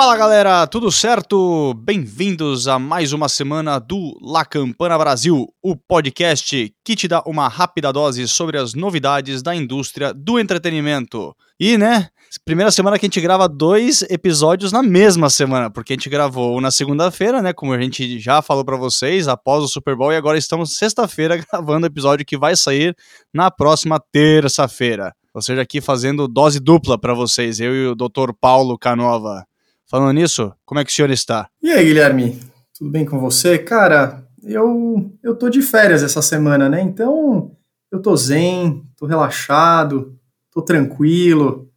Fala galera, tudo certo? Bem-vindos a mais uma semana do La Campana Brasil, o podcast que te dá uma rápida dose sobre as novidades da indústria do entretenimento. E, né, primeira semana que a gente grava dois episódios na mesma semana, porque a gente gravou na segunda-feira, né, como a gente já falou para vocês, após o Super Bowl, e agora estamos sexta-feira gravando o episódio que vai sair na próxima terça-feira. Ou seja, aqui fazendo dose dupla para vocês, eu e o Dr. Paulo Canova. Falando nisso, como é que o senhor está? E aí, Guilherme? Tudo bem com você? Cara, eu, eu tô de férias essa semana, né? Então, eu tô zen, tô relaxado, tô tranquilo.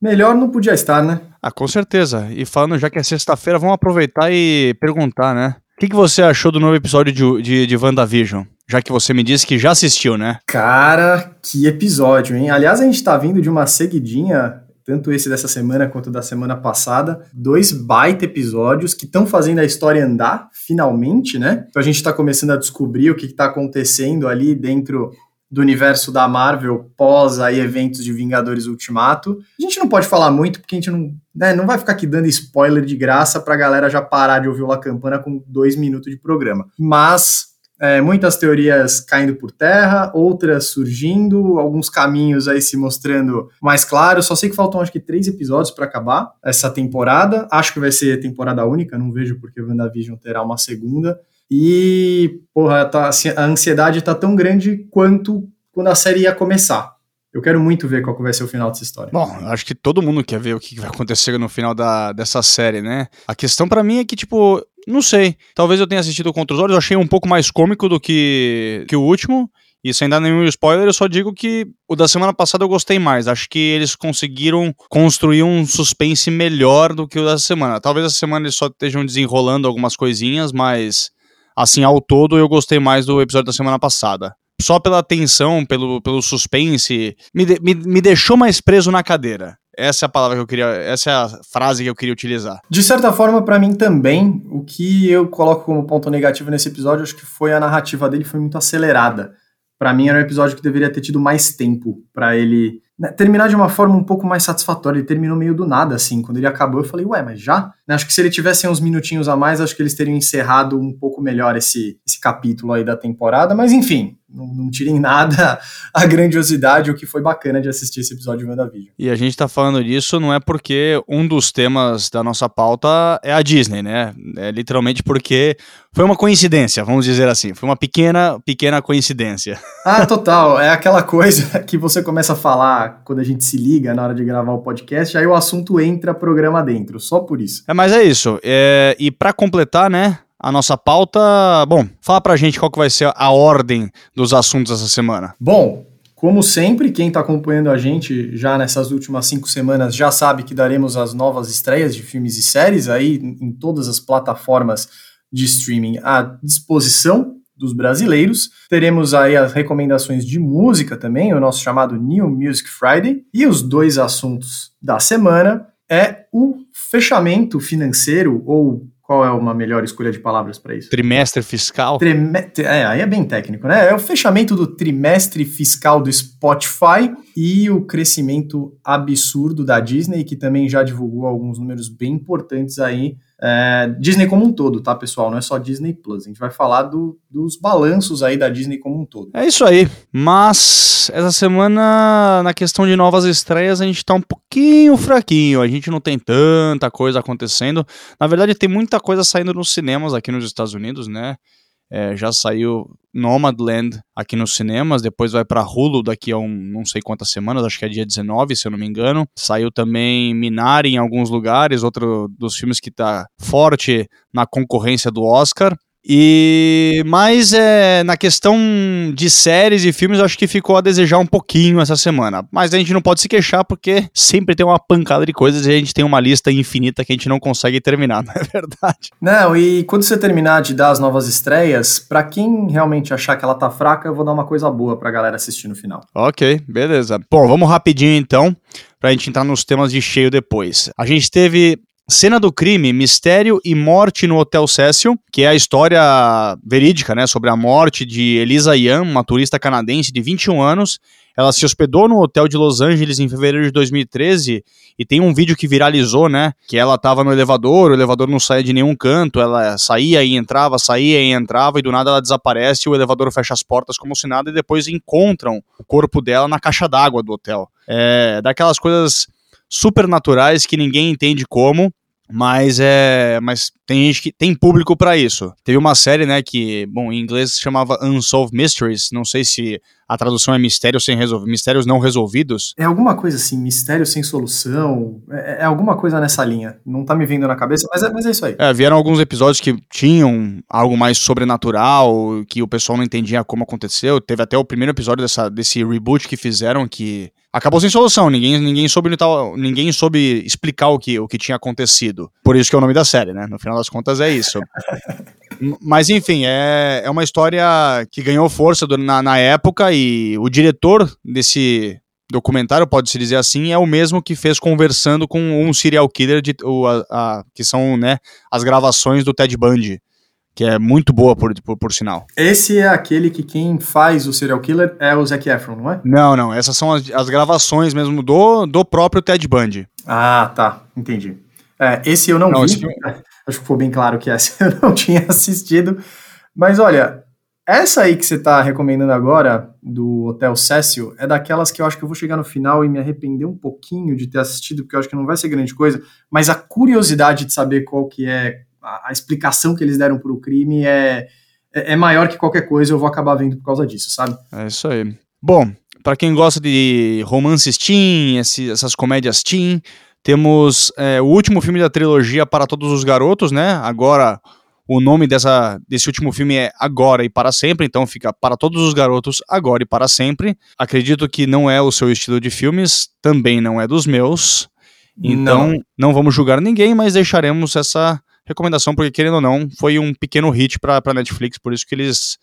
Melhor não podia estar, né? Ah, com certeza. E falando já que é sexta-feira, vamos aproveitar e perguntar, né? O que, que você achou do novo episódio de, de, de WandaVision? Já que você me disse que já assistiu, né? Cara, que episódio, hein? Aliás, a gente tá vindo de uma seguidinha tanto esse dessa semana quanto da semana passada, dois baita episódios que estão fazendo a história andar, finalmente, né? Então a gente está começando a descobrir o que está acontecendo ali dentro do universo da Marvel pós aí eventos de Vingadores Ultimato. A gente não pode falar muito porque a gente não, né, não vai ficar aqui dando spoiler de graça pra galera já parar de ouvir o La Campana com dois minutos de programa. Mas é, muitas teorias caindo por terra, outras surgindo, alguns caminhos aí se mostrando mais claros. Só sei que faltam acho que três episódios para acabar essa temporada. Acho que vai ser temporada única, não vejo porque o WandaVision terá uma segunda. E, porra, tá, assim, a ansiedade tá tão grande quanto quando a série ia começar. Eu quero muito ver qual vai ser o final dessa história. Bom, acho que todo mundo quer ver o que vai acontecer no final da, dessa série, né? A questão para mim é que, tipo, não sei. Talvez eu tenha assistido Contra os Olhos, eu achei um pouco mais cômico do que, que o último. E sem dar nenhum spoiler, eu só digo que o da semana passada eu gostei mais. Acho que eles conseguiram construir um suspense melhor do que o da semana. Talvez essa semana eles só estejam desenrolando algumas coisinhas, mas assim, ao todo eu gostei mais do episódio da semana passada só pela tensão, pelo, pelo suspense, me, de, me, me deixou mais preso na cadeira. Essa é a palavra que eu queria, essa é a frase que eu queria utilizar. De certa forma, para mim também, o que eu coloco como ponto negativo nesse episódio, acho que foi a narrativa dele foi muito acelerada. Para mim era um episódio que deveria ter tido mais tempo para ele terminar de uma forma um pouco mais satisfatória. Ele terminou meio do nada, assim. Quando ele acabou, eu falei, ué, mas já? Né, acho que se ele tivesse uns minutinhos a mais, acho que eles teriam encerrado um pouco melhor esse, esse capítulo aí da temporada. Mas enfim, não, não tirem nada a grandiosidade, o que foi bacana de assistir esse episódio de WandaVision. E a gente tá falando disso não é porque um dos temas da nossa pauta é a Disney, né? É literalmente porque foi uma coincidência, vamos dizer assim. Foi uma pequena, pequena coincidência. Ah, total. É aquela coisa que você começa a falar quando a gente se liga na hora de gravar o podcast, aí o assunto entra programa dentro, só por isso. É, mas é isso. É, e para completar, né? a nossa pauta. Bom, fala pra gente qual que vai ser a ordem dos assuntos essa semana. Bom, como sempre, quem está acompanhando a gente já nessas últimas cinco semanas já sabe que daremos as novas estreias de filmes e séries aí em todas as plataformas de streaming à disposição dos brasileiros. Teremos aí as recomendações de música também, o nosso chamado New Music Friday. E os dois assuntos da semana é o fechamento financeiro ou qual é uma melhor escolha de palavras para isso? Trimestre fiscal? Trime... É, aí é bem técnico, né? É o fechamento do trimestre fiscal do Spotify e o crescimento absurdo da Disney, que também já divulgou alguns números bem importantes aí é, Disney como um todo, tá, pessoal? Não é só Disney Plus. A gente vai falar do, dos balanços aí da Disney como um todo. É isso aí. Mas essa semana, na questão de novas estreias, a gente tá um pouquinho fraquinho. A gente não tem tanta coisa acontecendo. Na verdade, tem muita coisa saindo nos cinemas aqui nos Estados Unidos, né? É, já saiu Nomadland aqui nos cinemas, depois vai para Hulu daqui a um, não sei quantas semanas, acho que é dia 19, se eu não me engano. Saiu também Minari em alguns lugares, outro dos filmes que tá forte na concorrência do Oscar. E mas é, na questão de séries e filmes, acho que ficou a desejar um pouquinho essa semana. Mas a gente não pode se queixar porque sempre tem uma pancada de coisas e a gente tem uma lista infinita que a gente não consegue terminar, não é verdade? Não, e quando você terminar de dar as novas estreias, para quem realmente achar que ela tá fraca, eu vou dar uma coisa boa pra galera assistir no final. Ok, beleza. Bom, vamos rapidinho então, pra gente entrar nos temas de cheio depois. A gente teve Cena do crime, mistério e morte no Hotel Cecil, que é a história verídica, né, sobre a morte de Elisa Yan, uma turista canadense de 21 anos. Ela se hospedou no hotel de Los Angeles em fevereiro de 2013 e tem um vídeo que viralizou, né, que ela estava no elevador, o elevador não saía de nenhum canto, ela saía e entrava, saía e entrava e do nada ela desaparece, o elevador fecha as portas como se nada e depois encontram o corpo dela na caixa d'água do hotel. É daquelas coisas supernaturais que ninguém entende como, mas é, mas tem gente que tem público para isso. Teve uma série, né, que, bom, em inglês se chamava Unsolved Mysteries, não sei se a tradução é mistérios sem resolver, mistérios não resolvidos. É alguma coisa assim, mistério sem solução, é, é, alguma coisa nessa linha. Não tá me vindo na cabeça, mas é, mas é isso aí. É, vieram alguns episódios que tinham algo mais sobrenatural, que o pessoal não entendia como aconteceu. Teve até o primeiro episódio dessa, desse reboot que fizeram que acabou sem solução. Ninguém, ninguém, soube, ninguém soube explicar o que, o que tinha acontecido. Por isso que é o nome da série, né? No final das contas é isso. Mas enfim, é, é uma história que ganhou força do, na, na época e o diretor desse documentário, pode-se dizer assim, é o mesmo que fez Conversando com um Serial Killer, de, o, a, a, que são né, as gravações do Ted Bundy que é muito boa, por, por, por, sinal. Esse é aquele que quem faz o serial killer é o Zac Efron, não é? Não, não. Essas são as, as gravações mesmo do, do próprio Ted Bundy. Ah, tá. Entendi. É, esse eu não, não vi. Esse... Acho que ficou bem claro que essa eu não tinha assistido. Mas olha, essa aí que você está recomendando agora, do Hotel Cecil, é daquelas que eu acho que eu vou chegar no final e me arrepender um pouquinho de ter assistido, porque eu acho que não vai ser grande coisa, mas a curiosidade de saber qual que é a, a explicação que eles deram para o crime é, é, é maior que qualquer coisa, eu vou acabar vendo por causa disso, sabe? É isso aí. Bom, para quem gosta de romances teen, essas comédias teen, temos é, o último filme da trilogia Para Todos os Garotos, né? Agora, o nome dessa, desse último filme é Agora e Para Sempre, então fica Para Todos os Garotos, Agora e Para Sempre. Acredito que não é o seu estilo de filmes, também não é dos meus. Então, não, não vamos julgar ninguém, mas deixaremos essa recomendação, porque querendo ou não, foi um pequeno hit para Netflix, por isso que eles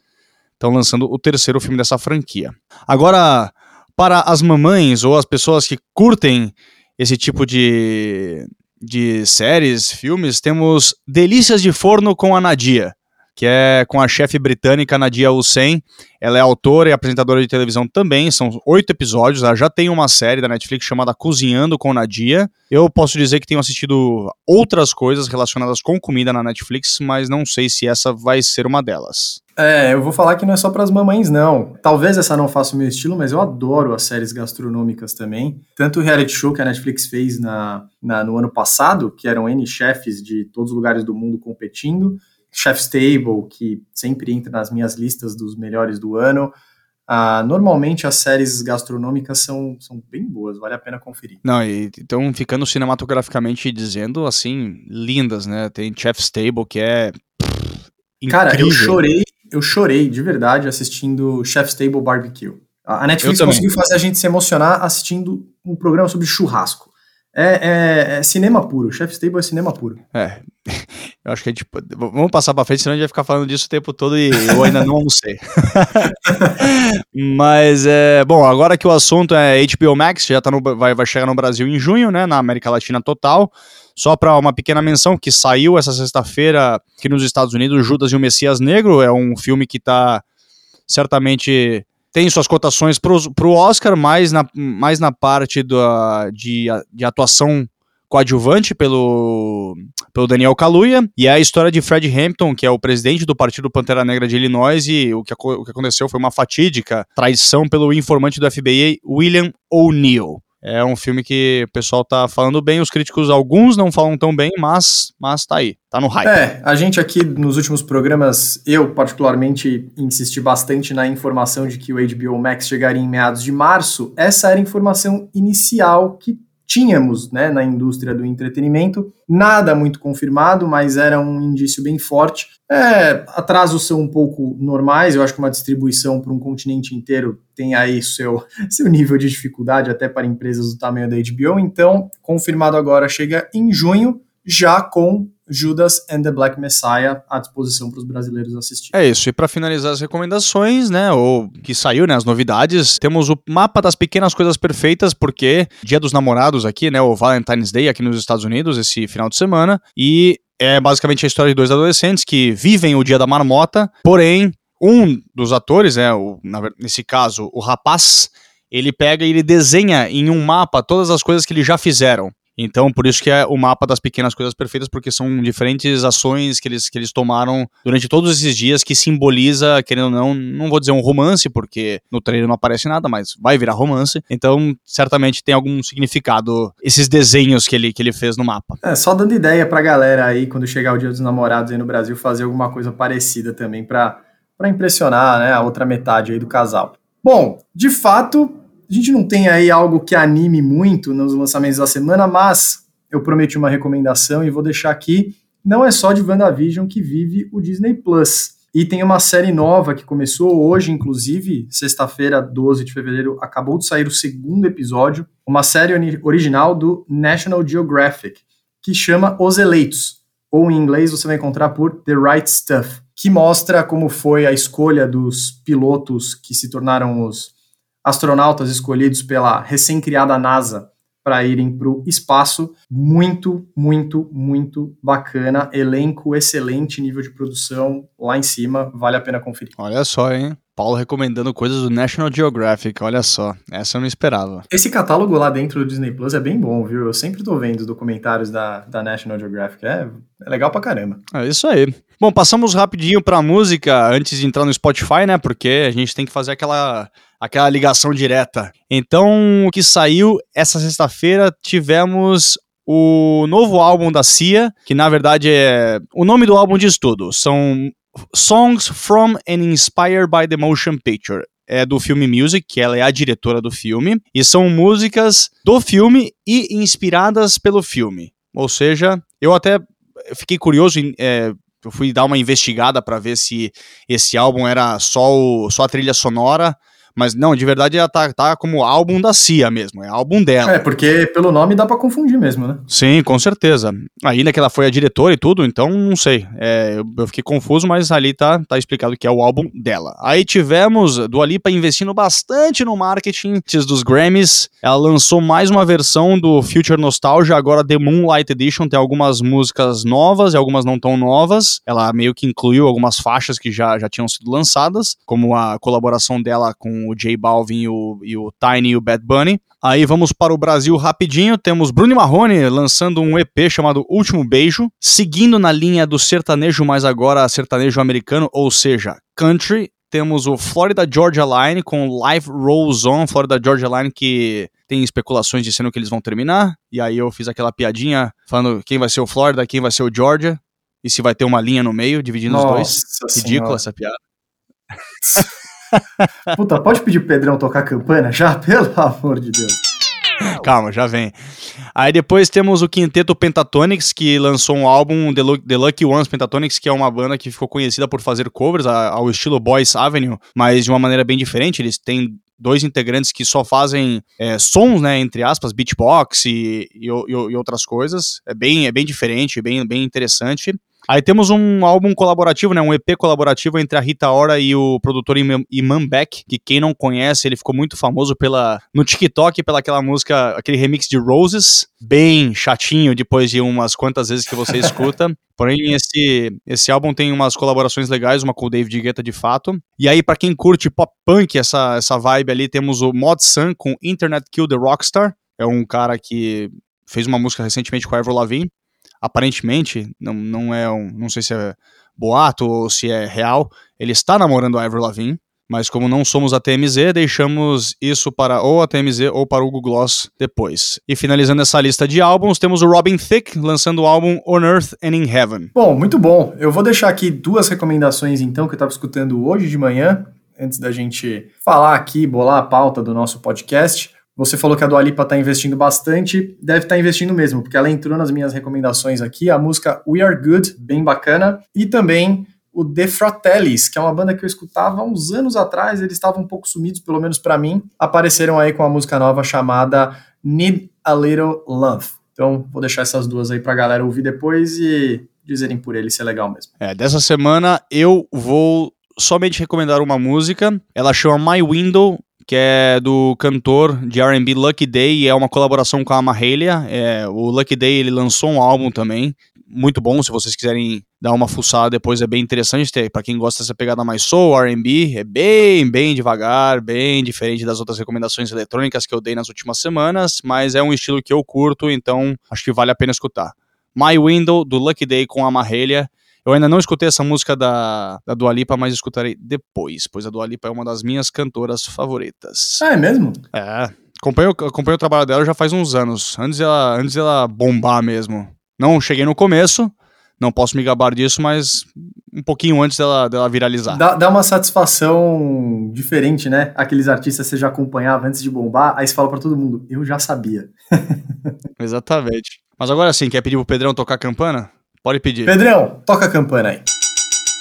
estão lançando o terceiro filme dessa franquia. Agora, para as mamães ou as pessoas que curtem esse tipo de, de séries, filmes, temos Delícias de Forno com a Nadia, que é com a chefe britânica Nadia Hussein. Ela é autora e apresentadora de televisão também, são oito episódios. Ela já tem uma série da Netflix chamada Cozinhando com Nadia. Eu posso dizer que tenho assistido outras coisas relacionadas com comida na Netflix, mas não sei se essa vai ser uma delas. É, eu vou falar que não é só para as mamães, não. Talvez essa não faça o meu estilo, mas eu adoro as séries gastronômicas também. Tanto o reality show que a Netflix fez na, na no ano passado, que eram N chefes de todos os lugares do mundo competindo, Chef's Table, que sempre entra nas minhas listas dos melhores do ano. Uh, normalmente as séries gastronômicas são, são bem boas, vale a pena conferir. Não, e então ficando cinematograficamente dizendo, assim, lindas, né? Tem Chef's Table, que é. Pff, Cara, eu chorei eu chorei de verdade assistindo Chef's Table Barbecue. A Netflix conseguiu fazer a gente se emocionar assistindo um programa sobre churrasco. É, é, é, cinema puro. Chef's Table é cinema puro. É. Eu acho que a gente. Vamos passar pra frente, senão a gente vai ficar falando disso o tempo todo e eu ainda não almocei. Mas é. Bom, agora que o assunto é HBO Max, já tá no, vai, vai chegar no Brasil em junho, né? Na América Latina total. Só para uma pequena menção que saiu essa sexta-feira aqui nos Estados Unidos, Judas e o Messias Negro, é um filme que está certamente tem suas cotações para o Oscar, mais na, mais na parte do, de, de atuação coadjuvante pelo, pelo Daniel Kaluuya, e é a história de Fred Hampton, que é o presidente do Partido Pantera Negra de Illinois, e o que, o que aconteceu foi uma fatídica traição pelo informante do FBI, William O'Neill. É um filme que o pessoal tá falando bem, os críticos, alguns não falam tão bem, mas, mas tá aí, tá no hype. É, a gente aqui nos últimos programas, eu particularmente insisti bastante na informação de que o HBO Max chegaria em meados de março. Essa era a informação inicial que tínhamos né, na indústria do entretenimento. Nada muito confirmado, mas era um indício bem forte. É, atrasos são um pouco normais, eu acho que uma distribuição para um continente inteiro tem aí seu, seu nível de dificuldade, até para empresas do tamanho da HBO. Então, confirmado agora, chega em junho, já com Judas and the Black Messiah à disposição para os brasileiros assistirem. É isso. E para finalizar as recomendações, né, ou que saiu, né, as novidades, temos o mapa das pequenas coisas perfeitas, porque Dia dos Namorados aqui, né, o Valentine's Day aqui nos Estados Unidos esse final de semana, e é basicamente a história de dois adolescentes que vivem o Dia da Marmota, porém um dos atores, é, o, nesse caso, o rapaz, ele pega e ele desenha em um mapa todas as coisas que eles já fizeram. Então, por isso que é o mapa das pequenas coisas perfeitas, porque são diferentes ações que eles, que eles tomaram durante todos esses dias que simboliza, querendo ou não, não vou dizer um romance, porque no trailer não aparece nada, mas vai virar romance. Então, certamente tem algum significado esses desenhos que ele, que ele fez no mapa. É, só dando ideia pra galera aí, quando chegar o Dia dos Namorados aí no Brasil, fazer alguma coisa parecida também pra impressionar, né, a outra metade aí do casal. Bom, de fato, a gente não tem aí algo que anime muito nos lançamentos da semana, mas eu prometi uma recomendação e vou deixar aqui. Não é só de WandaVision que vive o Disney Plus. E tem uma série nova que começou hoje, inclusive, sexta-feira, 12 de fevereiro, acabou de sair o segundo episódio, uma série original do National Geographic, que chama Os Eleitos, ou em inglês você vai encontrar por The Right Stuff, que mostra como foi a escolha dos pilotos que se tornaram os astronautas escolhidos pela recém-criada NASA para irem para o espaço. Muito, muito, muito bacana. Elenco excelente, nível de produção lá em cima. Vale a pena conferir. Olha só, hein? Paulo recomendando coisas do National Geographic, olha só, essa eu não esperava. Esse catálogo lá dentro do Disney Plus é bem bom, viu? Eu sempre tô vendo os documentários da, da National Geographic, é, é legal pra caramba. É isso aí. Bom, passamos rapidinho pra música antes de entrar no Spotify, né? Porque a gente tem que fazer aquela aquela ligação direta. Então, o que saiu essa sexta-feira, tivemos o novo álbum da Cia, que na verdade é. O nome do álbum diz tudo. São Songs from and Inspired by the Motion Picture. É do filme Music, que ela é a diretora do filme, e são músicas do filme e inspiradas pelo filme. Ou seja, eu até fiquei curioso, é, eu fui dar uma investigada para ver se esse álbum era só, o, só a trilha sonora mas não, de verdade ela tá, tá como álbum da Cia mesmo, é álbum dela. É, porque pelo nome dá para confundir mesmo, né? Sim, com certeza. Ainda que ela foi a diretora e tudo, então não sei. É, eu, fiquei confuso, mas ali tá, tá explicado que é o álbum dela. Aí tivemos do Alipa investindo bastante no marketing dos Grammys. Ela lançou mais uma versão do Future Nostalgia, agora The Moonlight Edition. Tem algumas músicas novas e algumas não tão novas. Ela meio que incluiu algumas faixas que já, já tinham sido lançadas, como a colaboração dela com o J Balvin e o, e o Tiny e o Bad Bunny. Aí vamos para o Brasil rapidinho. Temos Bruno Marrone lançando um EP chamado Último Beijo, seguindo na linha do sertanejo, mas agora sertanejo americano, ou seja, country. Temos o Florida Georgia Line com Live Rolls On, Florida Georgia Line que tem especulações dizendo que eles vão terminar. E aí eu fiz aquela piadinha falando quem vai ser o Florida, quem vai ser o Georgia, e se vai ter uma linha no meio dividindo Nossa os dois. Ridícula essa piada. Puta, pode pedir pro Pedrão tocar campana já? Pelo amor de Deus. Calma, já vem. Aí depois temos o quinteto Pentatonix, que lançou um álbum, The, Lucky Ones Pentatonix, que é uma banda que ficou conhecida por fazer covers ao estilo Boys Avenue, mas de uma maneira bem diferente. Eles têm dois integrantes que só fazem é, sons, né, entre aspas, beatbox e, e, e, outras coisas. É bem, é bem diferente, bem, bem interessante. Aí temos um álbum colaborativo, né, um EP colaborativo entre a Rita Ora e o produtor Iman Beck, que quem não conhece, ele ficou muito famoso pela no TikTok pela aquela música, aquele remix de Roses, bem chatinho depois de umas quantas vezes que você escuta. Porém, esse, esse álbum tem umas colaborações legais, uma com o David Guetta de fato. E aí, para quem curte pop punk, essa, essa vibe ali, temos o Mod Sun com Internet Kill the Rockstar. É um cara que fez uma música recentemente com a Avril Lavigne aparentemente, não, não é um, não sei se é boato ou se é real, ele está namorando a Avril Lavigne, mas como não somos a TMZ, deixamos isso para ou a TMZ ou para o Google Gloss depois. E finalizando essa lista de álbuns, temos o Robin Thicke lançando o álbum On Earth and in Heaven. Bom, muito bom. Eu vou deixar aqui duas recomendações então que eu estava escutando hoje de manhã, antes da gente falar aqui, bolar a pauta do nosso podcast. Você falou que a Dua Lipa está investindo bastante, deve estar tá investindo mesmo, porque ela entrou nas minhas recomendações aqui, a música We Are Good, bem bacana, e também o The Fratellis, que é uma banda que eu escutava há uns anos atrás, eles estavam um pouco sumidos, pelo menos para mim, apareceram aí com uma música nova chamada Need a Little Love. Então, vou deixar essas duas aí pra galera ouvir depois e dizerem por ele ser legal mesmo. É, dessa semana eu vou somente recomendar uma música. Ela chama My Window, que é do cantor de R&B Lucky Day e é uma colaboração com a Mahalia. É, o Lucky Day ele lançou um álbum também, muito bom. Se vocês quiserem dar uma fuçada depois, é bem interessante. Para quem gosta dessa pegada mais soul, R&B, é bem, bem devagar, bem diferente das outras recomendações eletrônicas que eu dei nas últimas semanas, mas é um estilo que eu curto, então acho que vale a pena escutar. My Window, do Lucky Day com a Mahalia. Eu ainda não escutei essa música da, da Dua Lipa, mas escutarei depois, pois a Dua Lipa é uma das minhas cantoras favoritas. Ah, é mesmo? É. Acompanho, acompanho o trabalho dela já faz uns anos, antes dela, antes dela bombar mesmo. Não cheguei no começo, não posso me gabar disso, mas um pouquinho antes dela, dela viralizar. Dá, dá uma satisfação diferente, né? Aqueles artistas que você já acompanhava antes de bombar, aí você fala pra todo mundo, eu já sabia. Exatamente. Mas agora sim, quer pedir pro Pedrão tocar a campana? Pode pedir. Pedrão, toca a campana aí.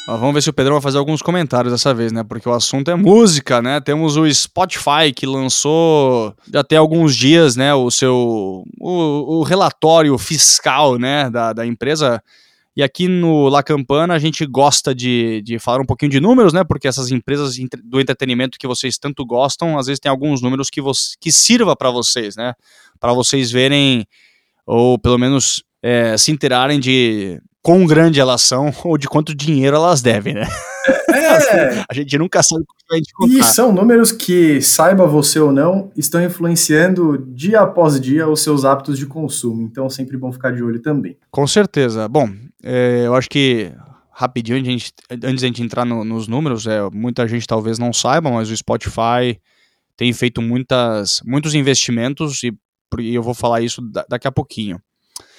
Vamos ver se o Pedrão vai fazer alguns comentários dessa vez, né? Porque o assunto é música, né? Temos o Spotify que lançou tem alguns dias, né? O seu o, o relatório fiscal, né? Da, da empresa. E aqui no La Campana a gente gosta de, de falar um pouquinho de números, né? Porque essas empresas do entretenimento que vocês tanto gostam, às vezes tem alguns números que, que sirva para vocês, né? Para vocês verem ou pelo menos é, se interarem de quão grande elas são ou de quanto dinheiro elas devem, né? É. a gente nunca sabe o que vai encontrar. E são números que, saiba você ou não, estão influenciando dia após dia os seus hábitos de consumo. Então, sempre bom ficar de olho também. Com certeza. Bom, é, eu acho que rapidinho, gente, antes de a gente entrar no, nos números, é, muita gente talvez não saiba, mas o Spotify tem feito muitas, muitos investimentos e, e eu vou falar isso daqui a pouquinho.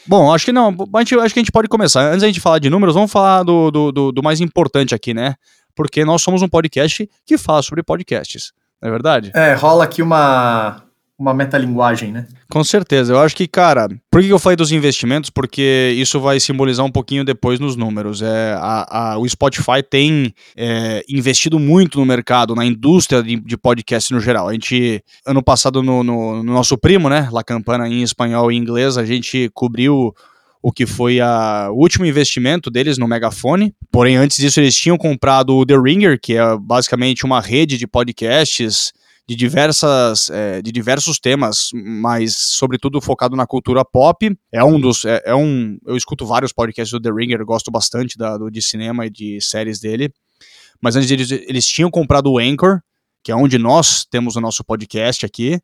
Bom, acho que não. Gente, acho que a gente pode começar. Antes da gente falar de números, vamos falar do, do, do, do mais importante aqui, né? Porque nós somos um podcast que fala sobre podcasts. Não é verdade? É, rola aqui uma, uma metalinguagem, né? Com certeza. Eu acho que, cara, por que eu falei dos investimentos? Porque isso vai simbolizar um pouquinho depois nos números. É, a, a o Spotify tem é, investido muito no mercado, na indústria de, de podcast no geral. A gente, ano passado, no, no, no nosso primo, né? La Campana em espanhol e inglês, a gente cobriu o que foi a, o último investimento deles no Megafone. Porém, antes disso, eles tinham comprado o The Ringer, que é basicamente uma rede de podcasts de diversas é, de diversos temas, mas sobretudo focado na cultura pop. É um dos é, é, um eu escuto vários podcasts do The Ringer, gosto bastante da, do, de cinema e de séries dele. Mas antes eles, eles tinham comprado o Anchor, que é onde nós temos o nosso podcast aqui.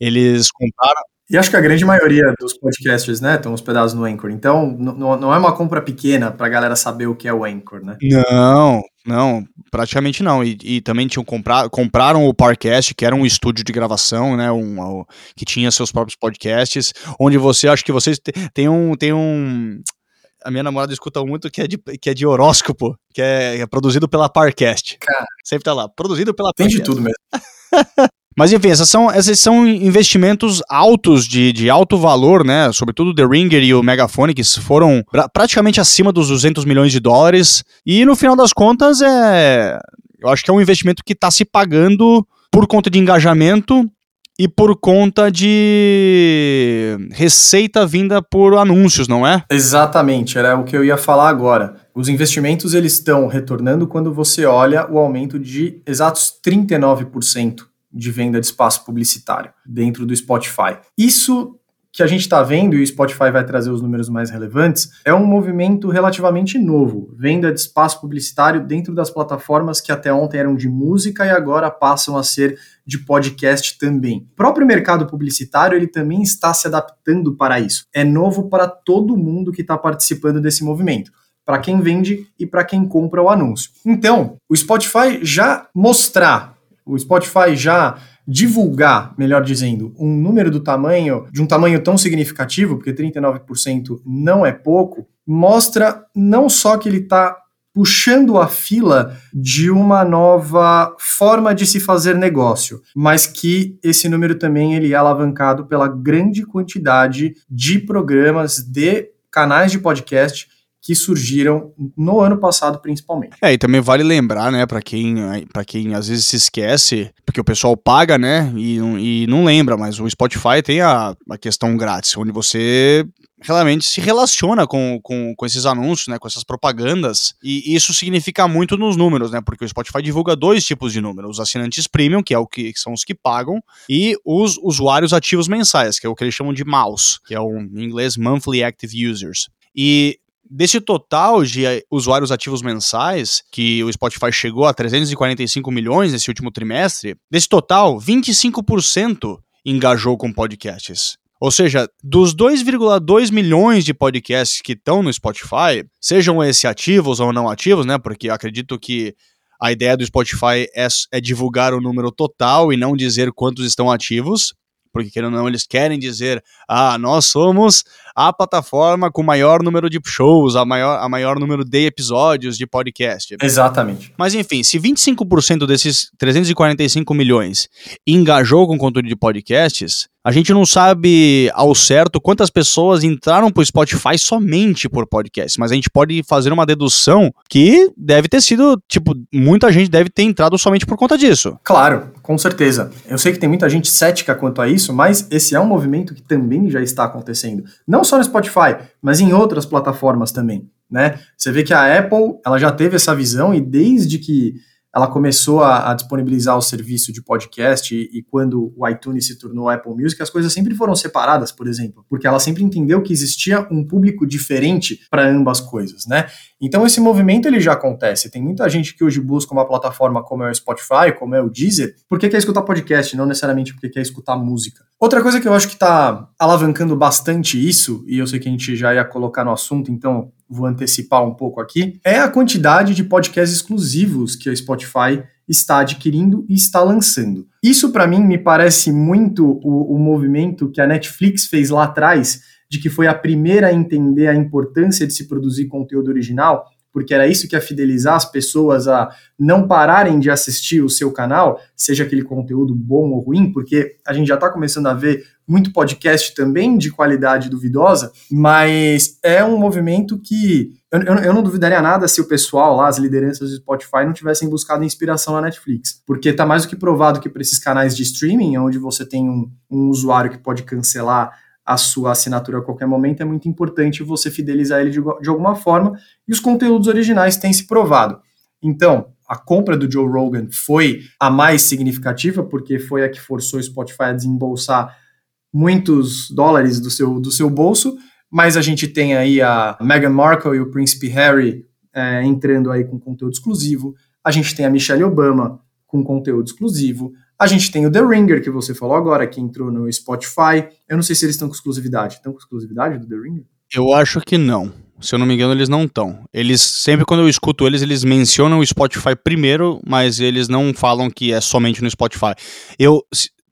Eles compraram e acho que a grande maioria dos podcasters, né, estão hospedados no Anchor. Então, não é uma compra pequena para a galera saber o que é o Anchor, né? Não, não, praticamente não. E, e também tinham comprado, compraram o Parcast, que era um estúdio de gravação, né, um, um, que tinha seus próprios podcasts, onde você, acho que vocês tem um, tem um, a minha namorada escuta muito que é de, que é de horóscopo, que é, é produzido pela Parcast. Cara, Sempre tá lá, produzido pela Tem Parcast. de tudo mesmo. Mas enfim, essas são, esses são investimentos altos, de, de alto valor, né? Sobretudo o The Ringer e o Megaphone, que foram pra, praticamente acima dos 200 milhões de dólares. E no final das contas, é. Eu acho que é um investimento que está se pagando por conta de engajamento e por conta de receita vinda por anúncios, não é? Exatamente, era o que eu ia falar agora. Os investimentos eles estão retornando quando você olha o aumento de exatos 39% de venda de espaço publicitário dentro do Spotify. Isso que a gente está vendo, e o Spotify vai trazer os números mais relevantes, é um movimento relativamente novo. Venda de espaço publicitário dentro das plataformas que até ontem eram de música e agora passam a ser de podcast também. O próprio mercado publicitário ele também está se adaptando para isso. É novo para todo mundo que está participando desse movimento para quem vende e para quem compra o anúncio. Então, o Spotify já mostrar o Spotify já divulgar, melhor dizendo, um número do tamanho, de um tamanho tão significativo, porque 39% não é pouco, mostra não só que ele está puxando a fila de uma nova forma de se fazer negócio, mas que esse número também ele é alavancado pela grande quantidade de programas de canais de podcast que surgiram no ano passado, principalmente. É, e também vale lembrar, né, para quem, para quem às vezes se esquece, porque o pessoal paga, né, e, e não lembra, mas o Spotify tem a, a questão grátis, onde você realmente se relaciona com, com, com esses anúncios, né, com essas propagandas, e isso significa muito nos números, né, porque o Spotify divulga dois tipos de números, os assinantes premium, que é o que, que são os que pagam, e os usuários ativos mensais, que é o que eles chamam de MAUs, que é o, em inglês Monthly Active Users. E Desse total de eh, usuários ativos mensais, que o Spotify chegou a 345 milhões nesse último trimestre, desse total, 25% engajou com podcasts. Ou seja, dos 2,2 milhões de podcasts que estão no Spotify, sejam esses ativos ou não ativos, né? Porque acredito que a ideia do Spotify é, é divulgar o número total e não dizer quantos estão ativos porque querendo ou não, eles querem dizer, ah, nós somos a plataforma com maior número de shows, a maior, a maior número de episódios de podcast. Exatamente. Mas enfim, se 25% desses 345 milhões engajou com conteúdo de podcasts, a gente não sabe ao certo quantas pessoas entraram pro Spotify somente por podcast, mas a gente pode fazer uma dedução que deve ter sido, tipo, muita gente deve ter entrado somente por conta disso. Claro, com certeza. Eu sei que tem muita gente cética quanto a isso, mas esse é um movimento que também já está acontecendo. Não só no Spotify, mas em outras plataformas também, né? Você vê que a Apple, ela já teve essa visão e desde que ela começou a, a, disponibilizar o serviço de podcast e, e, quando o iTunes se tornou Apple Music, as coisas sempre foram separadas, por exemplo, porque ela sempre entendeu que existia um público diferente para ambas coisas, né? Então esse movimento ele já acontece. Tem muita gente que hoje busca uma plataforma como é o Spotify, como é o Deezer, porque quer escutar podcast, não necessariamente porque quer escutar música. Outra coisa que eu acho que está alavancando bastante isso, e eu sei que a gente já ia colocar no assunto, então vou antecipar um pouco aqui, é a quantidade de podcasts exclusivos que a Spotify está adquirindo e está lançando. Isso, para mim, me parece muito o, o movimento que a Netflix fez lá atrás, de que foi a primeira a entender a importância de se produzir conteúdo original porque era isso que ia fidelizar as pessoas a não pararem de assistir o seu canal, seja aquele conteúdo bom ou ruim, porque a gente já está começando a ver muito podcast também de qualidade duvidosa, mas é um movimento que eu, eu, eu, não duvidaria nada se o pessoal lá, as lideranças do Spotify, não tivessem buscado inspiração na Netflix. Porque está mais do que provado que para esses canais de streaming, onde você tem um, um usuário que pode cancelar a sua assinatura a qualquer momento, é muito importante você fidelizar ele de, de alguma forma, e os conteúdos originais têm se provado. Então, a compra do Joe Rogan foi a mais significativa, porque foi a que forçou o Spotify a desembolsar muitos dólares do seu, do seu bolso, mas a gente tem aí a Meghan Markle e o Príncipe Harry é, entrando aí com conteúdo exclusivo, a gente tem a Michelle Obama com conteúdo exclusivo, a gente tem o The Ringer, que você falou agora, que entrou no Spotify. Eu não sei se eles estão com exclusividade. Estão com exclusividade do The Ringer? Eu acho que não. Se eu não me engano, eles não estão. Eles, sempre quando eu escuto eles, eles mencionam o Spotify primeiro, mas eles não falam que é somente no Spotify. Eu,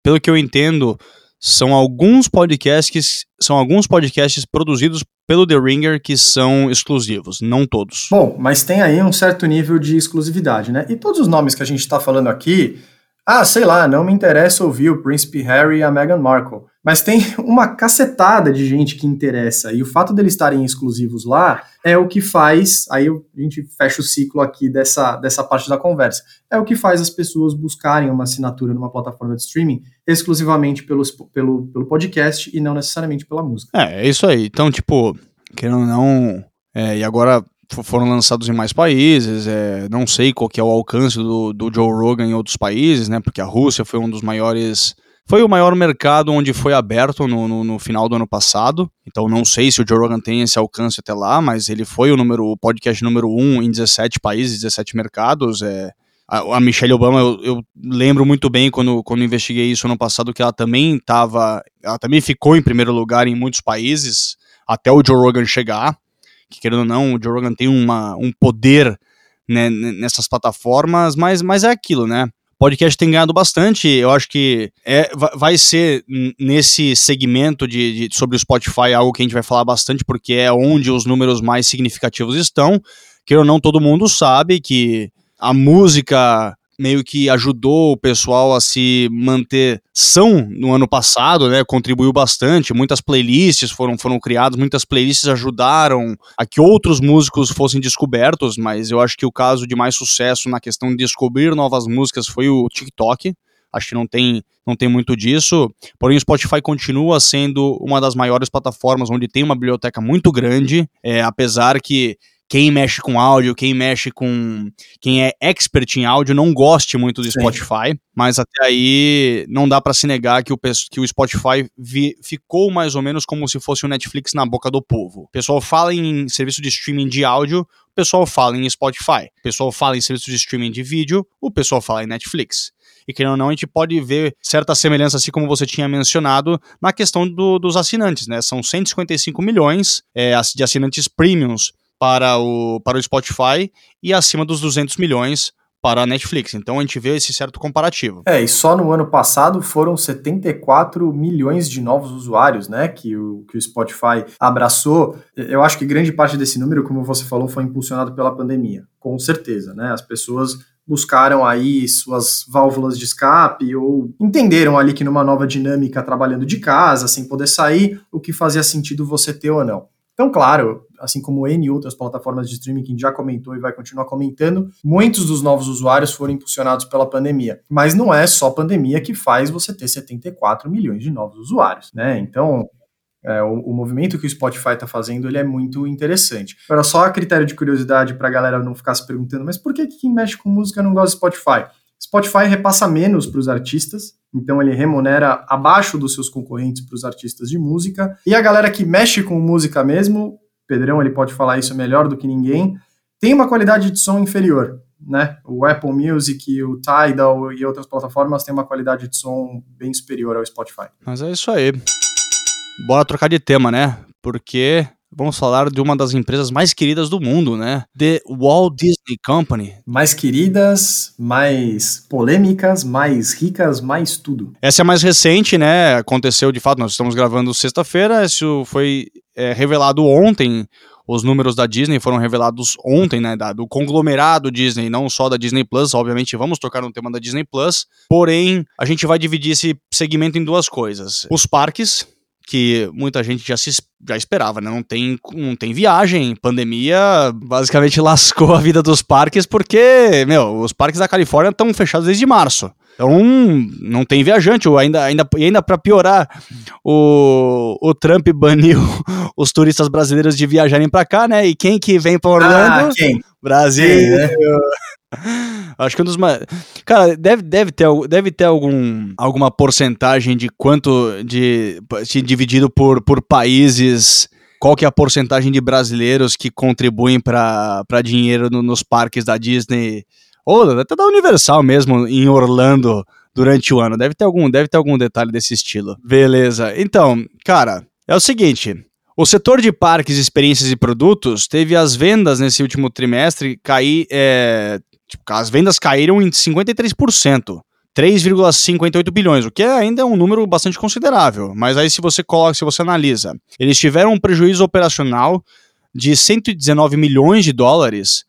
pelo que eu entendo, são alguns podcasts são alguns podcasts produzidos pelo The Ringer que são exclusivos, não todos. Bom, mas tem aí um certo nível de exclusividade, né? E todos os nomes que a gente está falando aqui, ah, sei lá, não me interessa ouvir o Príncipe Harry e a Meghan Markle. Mas tem uma cacetada de gente que interessa. E o fato deles estarem exclusivos lá é o que faz. Aí a gente fecha o ciclo aqui dessa, dessa parte da conversa. É o que faz as pessoas buscarem uma assinatura numa plataforma de streaming exclusivamente pelo, pelo, pelo podcast e não necessariamente pela música. É, é isso aí. Então, tipo, querendo ou não. É, e agora foram lançados em mais países. É, não sei qual que é o alcance do, do Joe Rogan em outros países, né? Porque a Rússia foi um dos maiores. Foi o maior mercado onde foi aberto no, no, no, final do ano passado. Então não sei se o Joe Rogan tem esse alcance até lá, mas ele foi o número o podcast número um em 17 países, 17 mercados. É, a, Michelle Obama, eu, eu, lembro muito bem quando, quando investiguei isso ano passado, que ela também estava. Ela também ficou em primeiro lugar em muitos países, até o Joe Rogan chegar que querendo ou não, o Joe Rogan tem uma, um poder né, nessas plataformas, mas, mas é aquilo, né? podcast tem ganhado bastante. Eu acho que é, vai ser nesse segmento de, de, sobre o Spotify algo que a gente vai falar bastante, porque é onde os números mais significativos estão. Que ou não, todo mundo sabe que a música meio que ajudou o pessoal a se manter são no ano passado, né? Contribuiu bastante. Muitas playlists foram, foram criadas, muitas playlists ajudaram a que outros músicos fossem descobertos, mas eu acho que o caso de mais sucesso na questão de descobrir novas músicas foi o TikTok. acho que não tem, não tem muito disso. Porém, o Spotify continua sendo uma das maiores plataformas onde tem uma biblioteca muito grande, é, apesar que quem mexe com áudio, quem mexe com. quem é expert em áudio não goste muito do Sim. Spotify, mas até aí não dá para se negar que o, que o Spotify vi, ficou mais ou menos como se fosse o Netflix na boca do povo. O pessoal fala em serviço de streaming de áudio, o pessoal fala em Spotify. O pessoal fala em serviço de streaming de vídeo, o pessoal fala em Netflix. E que ou não, a gente pode ver certa semelhança, assim como você tinha mencionado, na questão do, dos assinantes, né? São 155 milhões é, de assinantes premiums para o, para o Spotify e acima dos 200 milhões para a Netflix. Então a gente vê esse certo comparativo. É, e só no ano passado foram 74 milhões de novos usuários, né, que o, que o Spotify abraçou. Eu acho que grande parte desse número, como você falou, foi impulsionado pela pandemia, com certeza, né? As pessoas buscaram aí suas válvulas de escape ou entenderam ali que numa nova dinâmica trabalhando de casa, sem poder sair, o que fazia sentido você ter ou não. Então, claro, assim como N outras plataformas de streaming que já comentou e vai continuar comentando, muitos dos novos usuários foram impulsionados pela pandemia. Mas não é só a pandemia que faz você ter 74 milhões de novos usuários, né? Então, é, o, o, movimento que o Spotify está fazendo ele é muito interessante. Agora, só a critério de curiosidade para a galera não ficar se perguntando, mas por que quem mexe com música não gosta do Spotify? Spotify repassa menos para os artistas, então ele remunera abaixo dos seus concorrentes para os artistas de música. E a galera que mexe com música mesmo, Pedrão ele pode falar isso melhor do que ninguém, tem uma qualidade de som inferior. Né? O Apple Music, o Tidal e outras plataformas têm uma qualidade de som bem superior ao Spotify. Mas é isso aí. Bora trocar de tema, né? Porque vamos falar de uma das empresas mais queridas do mundo, né? The Walt Disney Company. Mais queridas, mais polêmicas, mais ricas, mais tudo. Essa é a mais recente, né? Aconteceu de fato, nós estamos gravando sexta-feira, isso foi é, revelado ontem. Os números da Disney foram revelados ontem, né? Da, do conglomerado Disney, não só da Disney Plus. Obviamente, vamos tocar no tema da Disney Plus. Porém, a gente vai dividir esse segmento em duas coisas: os parques, que muita gente já, se, já esperava, né? Não tem, não tem viagem, pandemia basicamente lascou a vida dos parques, porque, meu, os parques da Califórnia estão fechados desde março. Então, não tem viajante, ou ainda, ainda, e ainda para piorar, o, o Trump baniu os turistas brasileiros de viajarem para cá, né? E quem que vem para Orlando? Ah, quem? Brasil. Quem, né? Acho que um dos mais. Cara, deve, deve, ter, deve ter algum, alguma porcentagem de quanto. de, de dividido por, por países. Qual que é a porcentagem de brasileiros que contribuem para dinheiro no, nos parques da Disney? Ou até da Universal mesmo, em Orlando, durante o ano. Deve ter algum, deve ter algum detalhe desse estilo. Beleza. Então, cara, é o seguinte. O setor de parques, experiências e produtos teve as vendas nesse último trimestre cair é, Tipo, as vendas caíram em 53%. 3,58 bilhões, o que ainda é um número bastante considerável. Mas aí se você coloca, se você analisa, eles tiveram um prejuízo operacional de 119 milhões de dólares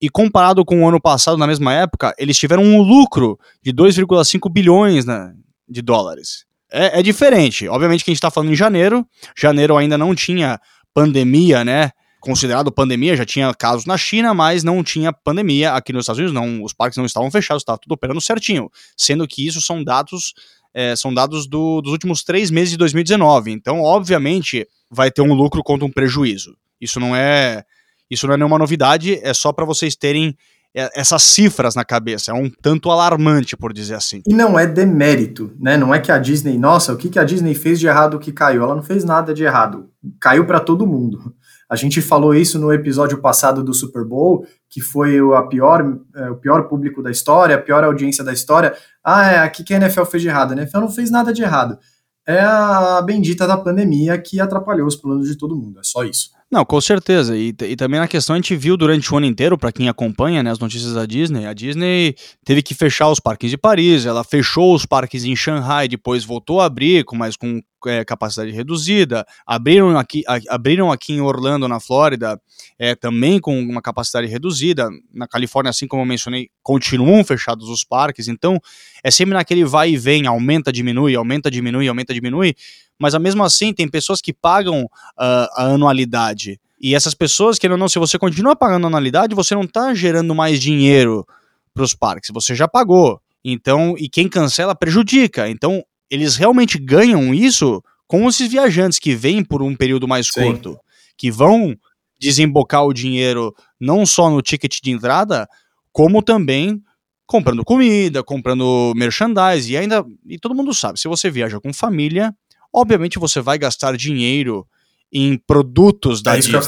e comparado com o ano passado na mesma época, eles tiveram um lucro de 2,5 bilhões né, de dólares. É, é, diferente. Obviamente que a gente está falando em janeiro. Janeiro ainda não tinha pandemia, né? Considerado pandemia, já tinha casos na China, mas não tinha pandemia aqui nos Estados Unidos, não, os parques não estavam fechados, estava tudo operando certinho, sendo que isso são dados é, são dados do, dos últimos três meses de 2019, então obviamente vai ter um lucro contra um prejuízo. Isso não é isso não é nenhuma novidade, é só para vocês terem é, essas cifras na cabeça. É um tanto alarmante, por dizer assim. E não é demérito, né? Não é que a Disney, nossa, o que, que a Disney fez de errado que caiu? Ela não fez nada de errado. Caiu para todo mundo. A gente falou isso no episódio passado do Super Bowl, que foi a pior, é, o pior público da história, a pior audiência da história. Ah, é, aqui que a NFL fez de errado. A NFL não fez nada de errado. É a bendita da pandemia que atrapalhou os planos de todo mundo. É só isso. Não, com certeza. E, e também na questão a gente viu durante o ano inteiro, para quem acompanha né, as notícias da Disney, a Disney teve que fechar os parques de Paris, ela fechou os parques em Shanghai, depois voltou a abrir, mas com é, capacidade reduzida. Abriram aqui, a, abriram aqui em Orlando, na Flórida, é, também com uma capacidade reduzida. Na Califórnia, assim como eu mencionei, continuam fechados os parques. Então, é sempre naquele vai e vem, aumenta, diminui, aumenta, diminui, aumenta, diminui mas mesmo assim tem pessoas que pagam uh, a anualidade. E essas pessoas, querendo ou não, se você continua pagando a anualidade, você não está gerando mais dinheiro para os parques, você já pagou. Então, e quem cancela prejudica. Então, eles realmente ganham isso com esses viajantes que vêm por um período mais Sim. curto, que vão desembocar o dinheiro não só no ticket de entrada, como também comprando comida, comprando merchandise e ainda e todo mundo sabe, se você viaja com família, obviamente você vai gastar dinheiro em produtos da é Disney,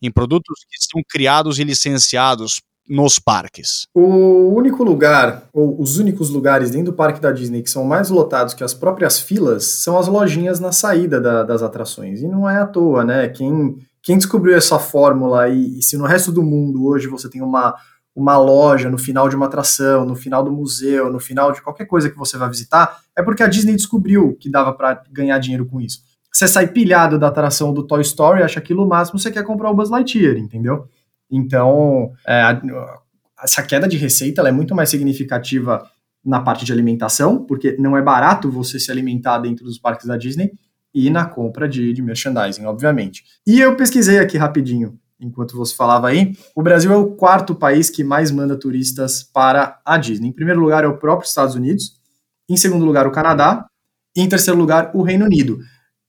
em produtos que são criados e licenciados nos parques. O único lugar, ou os únicos lugares dentro do parque da Disney que são mais lotados que as próprias filas são as lojinhas na saída da, das atrações. E não é à toa, né? Quem, quem descobriu essa fórmula e, e se no resto do mundo hoje você tem uma, uma loja no final de uma atração, no final do museu, no final de qualquer coisa que você vai visitar, é porque a Disney descobriu que dava para ganhar dinheiro com isso. Você sai pilhado da atração do Toy Story, acha aquilo o máximo, você quer comprar o Buzz Lightyear, entendeu? Então, é, essa queda de receita é muito mais significativa na parte de alimentação, porque não é barato você se alimentar dentro dos parques da Disney, e na compra de, de merchandising, obviamente. E eu pesquisei aqui rapidinho, enquanto você falava aí, o Brasil é o quarto país que mais manda turistas para a Disney. Em primeiro lugar é o próprio Estados Unidos, em segundo lugar o Canadá, e em terceiro lugar o Reino Unido.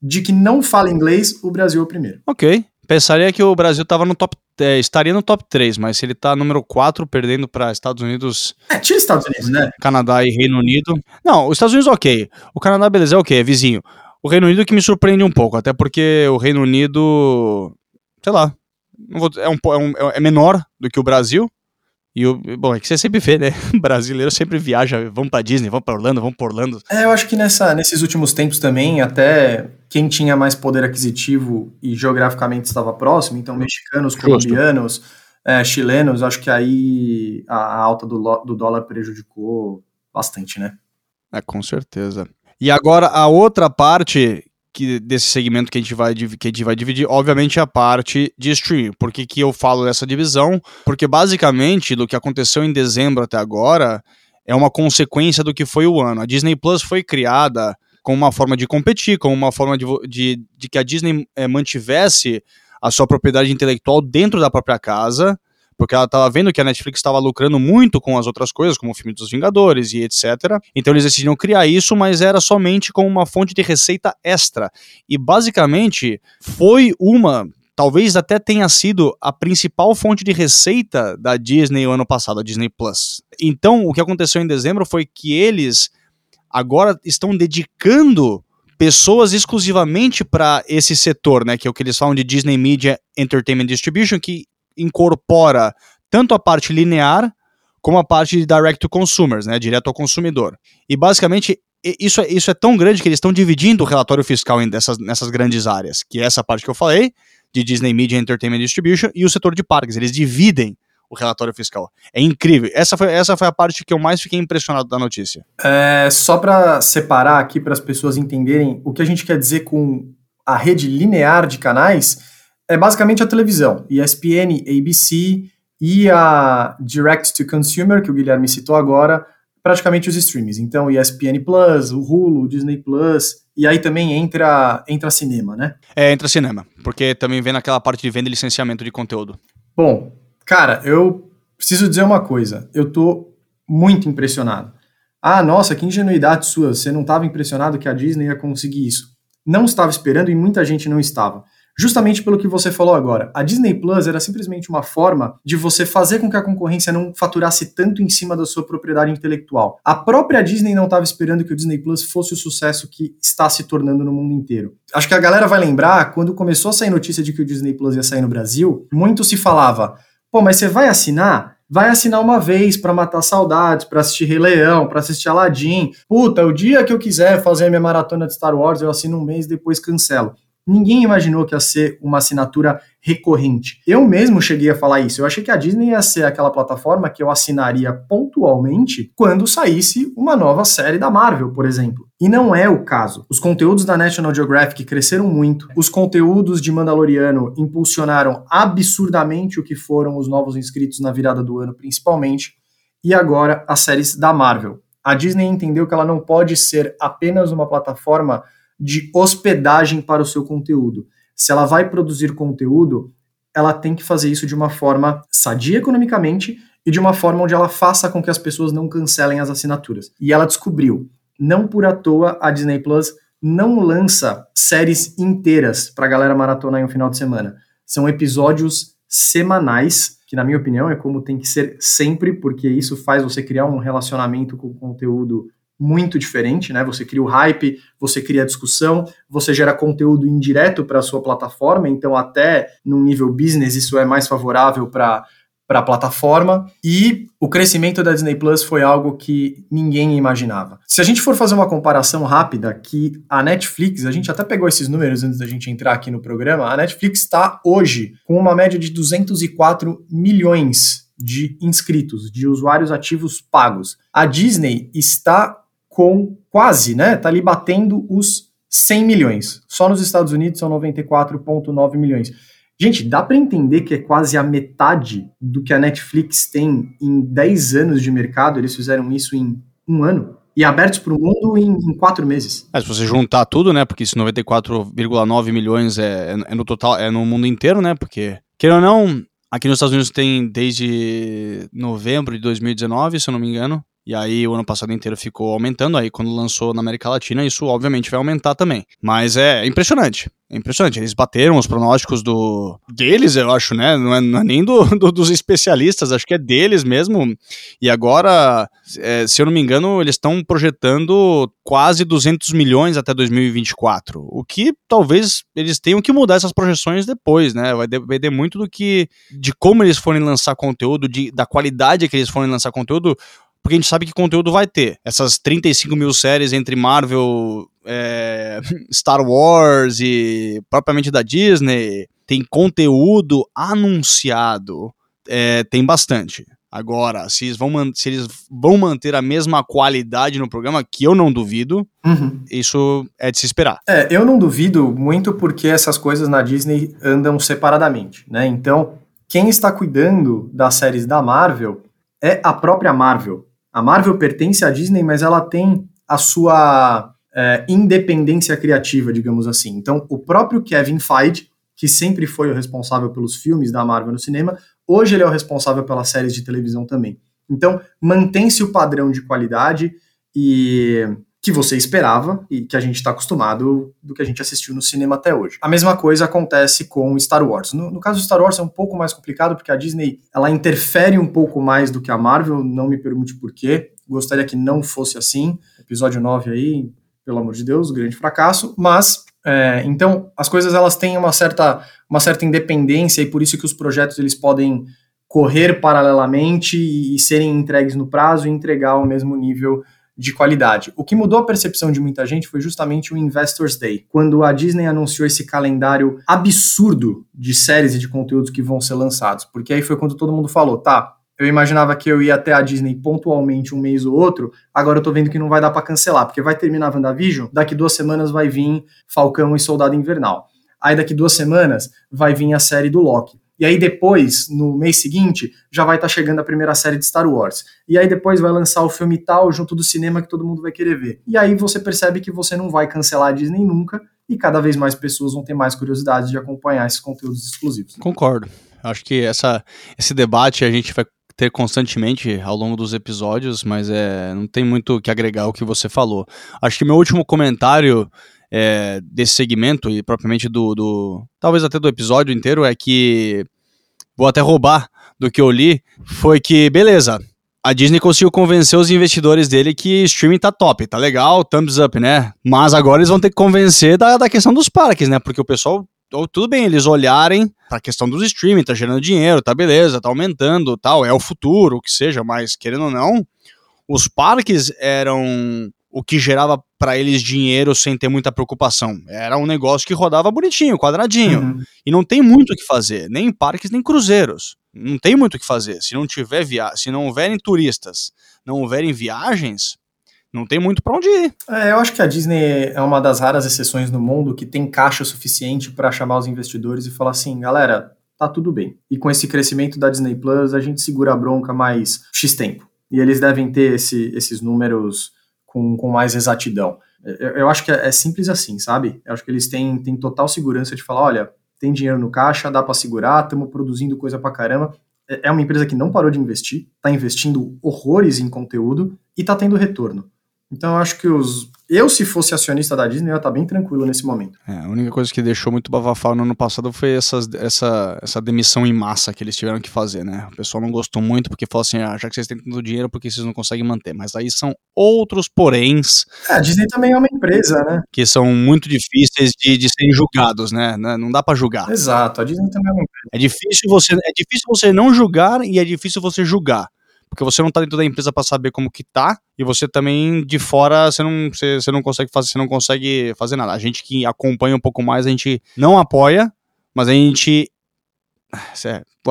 De que não fala inglês, o Brasil é o primeiro. Ok. Pensaria que o Brasil estava no top é, estaria no top 3, mas se ele tá número 4, perdendo para Estados Unidos. É, tira Estados Unidos, né? Canadá e Reino Unido. Não, os Estados Unidos, ok. O Canadá, beleza, é ok, é vizinho. O Reino Unido que me surpreende um pouco, até porque o Reino Unido, sei lá, é, um, é, um, é menor do que o Brasil. E o, bom, é que você sempre vê, né? brasileiro sempre viaja, vamos pra Disney, vamos pra Orlando, vamos pra Orlando. É, eu acho que nessa, nesses últimos tempos também, até quem tinha mais poder aquisitivo e geograficamente estava próximo, então mexicanos, Justo. colombianos, é, chilenos, acho que aí a, a alta do, do dólar prejudicou bastante, né? É, com certeza. E agora a outra parte que, desse segmento que a, gente vai, que a gente vai dividir, obviamente, é a parte de streaming. Por que, que eu falo dessa divisão? Porque basicamente do que aconteceu em dezembro até agora é uma consequência do que foi o ano. A Disney Plus foi criada como uma forma de competir, como uma forma de, de, de que a Disney é, mantivesse a sua propriedade intelectual dentro da própria casa porque ela estava vendo que a Netflix estava lucrando muito com as outras coisas, como o filme dos Vingadores e etc. Então eles decidiram criar isso, mas era somente como uma fonte de receita extra. E basicamente foi uma talvez até tenha sido a principal fonte de receita da Disney o ano passado, a Disney Plus. Então, o que aconteceu em dezembro foi que eles agora estão dedicando pessoas exclusivamente para esse setor, né, que é o que eles falam de Disney Media Entertainment Distribution, que incorpora tanto a parte linear como a parte de direct to consumers, né, direto ao consumidor. E basicamente isso é, isso é tão grande que eles estão dividindo o relatório fiscal em dessas, nessas grandes áreas, que é essa parte que eu falei, de Disney Media Entertainment Distribution, e o setor de parques. Eles dividem o relatório fiscal. É incrível. Essa foi, essa foi a parte que eu mais fiquei impressionado da notícia. É, só para separar aqui para as pessoas entenderem o que a gente quer dizer com a rede linear de canais, é basicamente a televisão, ESPN, ABC e a Direct to Consumer, que o Guilherme citou agora, praticamente os streams. Então, ESPN Plus, o Hulu, o Disney Plus, e aí também entra, entra cinema, né? É, entra cinema, porque também vem naquela parte de venda e licenciamento de conteúdo. Bom, cara, eu preciso dizer uma coisa, eu tô muito impressionado. Ah, nossa, que ingenuidade sua, você não estava impressionado que a Disney ia conseguir isso. Não estava esperando e muita gente não estava justamente pelo que você falou agora. A Disney Plus era simplesmente uma forma de você fazer com que a concorrência não faturasse tanto em cima da sua propriedade intelectual. A própria Disney não estava esperando que o Disney Plus fosse o sucesso que está se tornando no mundo inteiro. Acho que a galera vai lembrar, quando começou a sair notícia de que o Disney Plus ia sair no Brasil, muito se falava: pô, mas você vai assinar? vai assinar uma vez para matar saudades, para assistir Rei Leão, para assistir Aladdin. Puta, o dia que eu quiser fazer a minha maratona de Star Wars, eu assino um mês e depois cancelo. Ninguém imaginou que ia ser uma assinatura recorrente. Eu mesmo cheguei a falar isso. Eu achei que a Disney ia ser aquela plataforma que eu assinaria pontualmente quando saísse uma nova série da Marvel, por exemplo. E não é o caso. Os conteúdos da National Geographic cresceram muito. Os conteúdos de Mandaloriano impulsionaram absurdamente o que foram os novos inscritos na virada do ano, principalmente. E agora as séries da Marvel. A Disney entendeu que ela não pode ser apenas uma plataforma de hospedagem para o seu conteúdo. Se ela vai produzir conteúdo, ela tem que fazer isso de uma forma sadia economicamente e de uma forma onde ela faça com que as pessoas não cancelem as assinaturas. E ela descobriu, não por à toa a Disney Plus não lança séries inteiras para a galera maratonar em um final de semana. São episódios semanais, que na minha opinião é como tem que ser sempre, porque isso faz você criar um relacionamento com o conteúdo muito diferente, né? Você cria o hype, você cria a discussão, você gera conteúdo indireto para a sua plataforma, então até num nível business isso é mais favorável para para a plataforma e o crescimento da Disney Plus foi algo que ninguém imaginava. Se a gente for fazer uma comparação rápida, que a Netflix, a gente até pegou esses números antes da gente entrar aqui no programa, a Netflix está hoje com uma média de 204 milhões de inscritos, de usuários ativos pagos. A Disney está com quase, né? Tá ali batendo os 100 milhões. Só nos Estados Unidos são 94,9 milhões. Gente, dá para entender que é quase a metade do que a Netflix tem em 10 anos de mercado. Eles fizeram isso em um ano. E abertos para o mundo em, em, quatro meses. É, se você juntar tudo, né? Porque esse 94,9 milhões é, é, é, no total, é no mundo inteiro, né? Porque, querendo ou não, aqui nos Estados Unidos tem desde novembro de 2019, se eu não me engano, e aí o ano passado inteiro ficou aumentando, aí quando lançou na América Latina, isso obviamente vai aumentar também. Mas é impressionante. É impressionante. Eles bateram os pronósticos do deles, eu acho, né? Não é, não é nem do, do, dos especialistas, acho que é deles mesmo. E agora, é, se eu não me engano, eles estão projetando quase 200 milhões até 2024. O que talvez eles tenham que mudar essas projeções depois, né? Vai depender muito do que. de como eles forem lançar conteúdo, de, da qualidade que eles forem lançar conteúdo porque a gente sabe que conteúdo vai ter. Essas 35 mil séries entre Marvel, é, Star Wars e propriamente da Disney, tem conteúdo anunciado, é, tem bastante. Agora, se eles, vão se eles vão manter a mesma qualidade no programa, que eu não duvido, uhum. isso é de se esperar. É, eu não duvido muito porque essas coisas na Disney andam separadamente, né? Então, quem está cuidando das séries da Marvel é a própria Marvel. A Marvel pertence à Disney, mas ela tem a sua é, independência criativa, digamos assim. Então, o próprio Kevin Feige, que sempre foi o responsável pelos filmes da Marvel no cinema, hoje ele é o responsável pelas séries de televisão também. Então, mantém-se o padrão de qualidade e que você esperava e que a gente está acostumado do que a gente assistiu no cinema até hoje. A mesma coisa acontece com Star Wars. No, no, caso do Star Wars é um pouco mais complicado porque a Disney ela interfere um pouco mais do que a Marvel, não me pergunte por quê. Gostaria que não fosse assim. Episódio 9 aí, pelo amor de Deus, grande fracasso, mas é, então as coisas elas têm uma certa, uma certa independência e por isso que os projetos eles podem correr paralelamente e, e serem entregues no prazo e entregar ao mesmo nível de qualidade. O que mudou a percepção de muita gente foi justamente o Investors Day, quando a Disney anunciou esse calendário absurdo de séries e de conteúdos que vão ser lançados. Porque aí foi quando todo mundo falou, tá, eu imaginava que eu ia até a Disney pontualmente um mês ou outro, agora eu tô vendo que não vai dar para cancelar, porque vai terminar a WandaVision, daqui duas semanas vai vir Falcão e Soldado Invernal. Aí daqui duas semanas vai vir a série do Loki. E aí depois, no mês seguinte, já vai estar tá chegando a primeira série de Star Wars. E aí depois vai lançar o filme tal junto do cinema que todo mundo vai querer ver. E aí você percebe que você não vai cancelar a Disney nunca e cada vez mais pessoas vão ter mais curiosidade de acompanhar esses conteúdos exclusivos. Concordo. Acho que essa, esse debate a gente vai ter constantemente ao longo dos episódios, mas é, não tem muito o que agregar ao que você falou. Acho que meu último comentário é, desse segmento e propriamente do, do. talvez até do episódio inteiro é que. Vou até roubar do que eu li. Foi que, beleza, a Disney conseguiu convencer os investidores dele que streaming tá top, tá legal, thumbs up, né? Mas agora eles vão ter que convencer da, da questão dos parques, né? Porque o pessoal, tudo bem, eles olharem pra questão dos streaming, tá gerando dinheiro, tá beleza, tá aumentando, tal, é o futuro, o que seja, mas querendo ou não, os parques eram o que gerava para eles dinheiro sem ter muita preocupação. Era um negócio que rodava bonitinho, quadradinho. Uhum. E não tem muito o que fazer, nem em parques nem cruzeiros. Não tem muito o que fazer. Se não tiver via se não houverem turistas, não houverem viagens, não tem muito para onde ir. É, eu acho que a Disney é uma das raras exceções no mundo que tem caixa suficiente para chamar os investidores e falar assim, galera, tá tudo bem. E com esse crescimento da Disney Plus, a gente segura a bronca mais X tempo. E eles devem ter esse, esses números com, com mais exatidão. Eu, eu acho que é, é, simples assim, sabe? Eu acho que eles têm, têm total segurança de falar, olha, tem dinheiro no caixa, dá para segurar, estamos produzindo coisa para caramba. é, é uma empresa que não parou de investir, está investindo horrores em conteúdo e está tendo retorno. Então eu acho que os. Eu, se fosse acionista da Disney, eu ia estar bem tranquilo nesse momento. É, a única coisa que deixou muito bafafá no ano passado foi essas, essa, essa demissão em massa que eles tiveram que fazer, né? O pessoal não gostou muito porque falou assim: ah, já que vocês têm tanto dinheiro, porque vocês não conseguem manter? Mas aí são outros poréns. É, a Disney também é uma empresa, né? Que são muito difíceis de, de serem julgados, né? Não dá para julgar. Exato, a Disney também é uma empresa. É difícil você, é difícil você não julgar e é difícil você julgar porque você não tá dentro da empresa para saber como que tá, e você também de fora você não, você, você não consegue fazer, você não consegue fazer nada. A gente que acompanha um pouco mais, a gente não apoia, mas a gente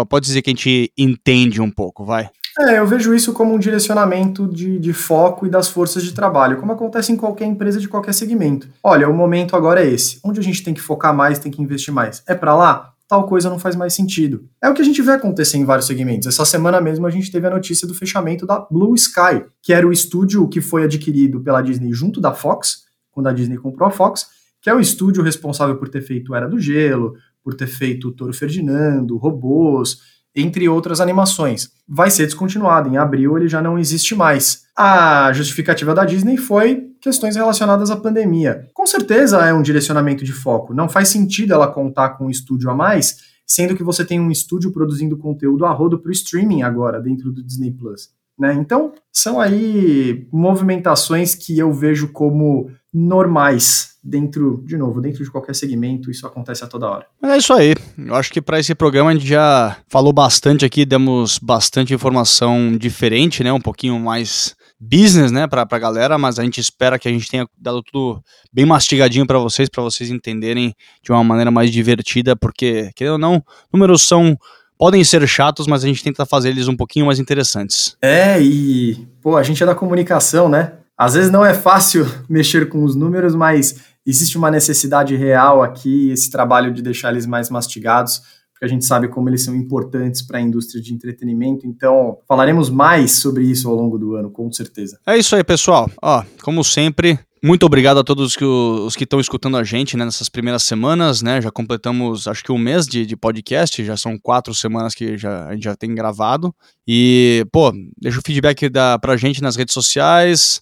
pode dizer que a gente entende um pouco, vai. É, eu vejo isso como um direcionamento de, de foco e das forças de trabalho, como acontece em qualquer empresa de qualquer segmento. Olha, o momento agora é esse. Onde a gente tem que focar mais, tem que investir mais? É para lá? Tal coisa não faz mais sentido. É o que a gente vê acontecer em vários segmentos. Essa semana mesmo a gente teve a notícia do fechamento da Blue Sky, que era o estúdio que foi adquirido pela Disney junto da Fox, quando a Disney comprou a Fox, que é o estúdio responsável por ter feito Era do Gelo, por ter feito Toro Ferdinando, Robôs, entre outras animações. Vai ser descontinuado. Em abril ele já não existe mais. A justificativa da Disney foi questões relacionadas à pandemia. Com certeza é um direcionamento de foco. Não faz sentido ela contar com um estúdio a mais, sendo que você tem um estúdio produzindo conteúdo a rodo para o streaming agora, dentro do Disney Plus. Né? Então, são aí movimentações que eu vejo como normais dentro, de novo, dentro de qualquer segmento, isso acontece a toda hora. É isso aí. Eu acho que para esse programa a gente já falou bastante aqui, demos bastante informação diferente, né? Um pouquinho mais business, né, pra, pra galera, mas a gente espera que a gente tenha dado tudo bem mastigadinho para vocês, para vocês entenderem de uma maneira mais divertida, porque, querendo ou não, números são podem ser chatos, mas a gente tenta fazer eles um pouquinho mais interessantes. É, e, pô, a gente é da comunicação, né? Às vezes não é fácil mexer com os números, mas existe uma necessidade real aqui, esse trabalho de deixar eles mais mastigados, porque a gente sabe como eles são importantes para a indústria de entretenimento. Então, falaremos mais sobre isso ao longo do ano, com certeza. É isso aí, pessoal. Ó, como sempre, muito obrigado a todos que, os que estão escutando a gente né, nessas primeiras semanas, né? Já completamos, acho que um mês de, de podcast, já são quatro semanas que já, a gente já tem gravado. E, pô, deixa o feedback da, pra gente nas redes sociais,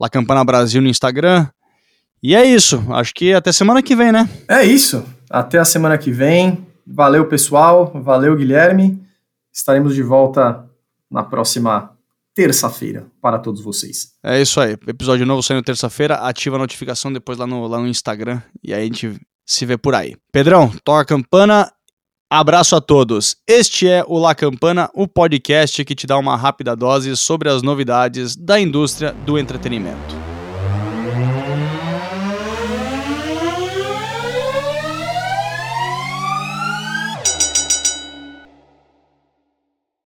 La Campana Brasil no Instagram, e é isso. Acho que até semana que vem, né? É isso. Até a semana que vem. Valeu, pessoal. Valeu, Guilherme. Estaremos de volta na próxima terça-feira para todos vocês. É isso aí. Episódio novo saindo terça-feira. Ativa a notificação depois lá no, lá no Instagram. E aí a gente se vê por aí. Pedrão, toca a campana. Abraço a todos. Este é o La Campana, o podcast que te dá uma rápida dose sobre as novidades da indústria do entretenimento.